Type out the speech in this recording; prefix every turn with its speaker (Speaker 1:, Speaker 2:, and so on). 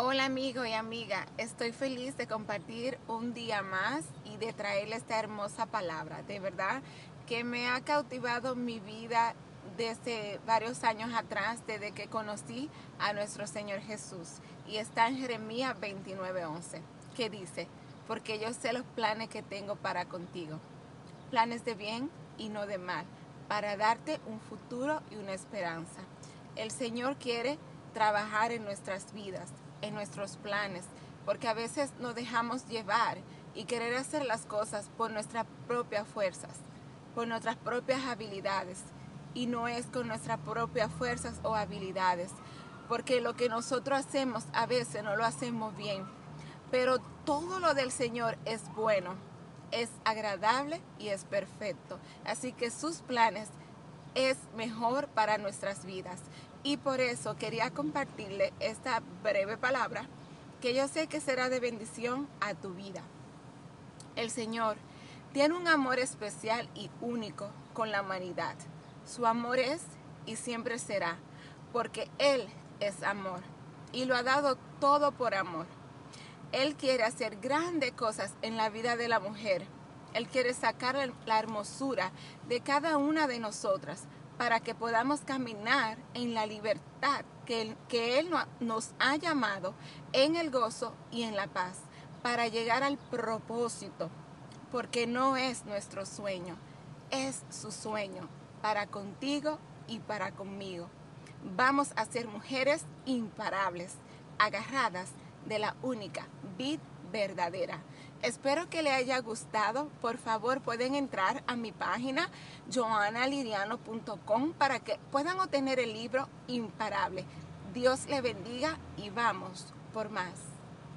Speaker 1: Hola amigo y amiga, estoy feliz de compartir un día más y de traerle esta hermosa palabra. De verdad que me ha cautivado mi vida desde varios años atrás, desde que conocí a nuestro Señor Jesús. Y está en Jeremías 29:11, que dice, porque yo sé los planes que tengo para contigo, planes de bien y no de mal, para darte un futuro y una esperanza. El Señor quiere trabajar en nuestras vidas en nuestros planes, porque a veces nos dejamos llevar y querer hacer las cosas por nuestras propias fuerzas, por nuestras propias habilidades, y no es con nuestras propias fuerzas o habilidades, porque lo que nosotros hacemos a veces no lo hacemos bien, pero todo lo del Señor es bueno, es agradable y es perfecto, así que sus planes es mejor para nuestras vidas. Y por eso quería compartirle esta breve palabra que yo sé que será de bendición a tu vida. El Señor tiene un amor especial y único con la humanidad. Su amor es y siempre será, porque Él es amor y lo ha dado todo por amor. Él quiere hacer grandes cosas en la vida de la mujer. Él quiere sacar la hermosura de cada una de nosotras para que podamos caminar en la libertad que, que Él nos ha llamado en el gozo y en la paz, para llegar al propósito, porque no es nuestro sueño, es su sueño para contigo y para conmigo. Vamos a ser mujeres imparables, agarradas de la única vid verdadera. Espero que le haya gustado. Por favor, pueden entrar a mi página joannaliriano.com para que puedan obtener el libro Imparable. Dios le bendiga y vamos por más.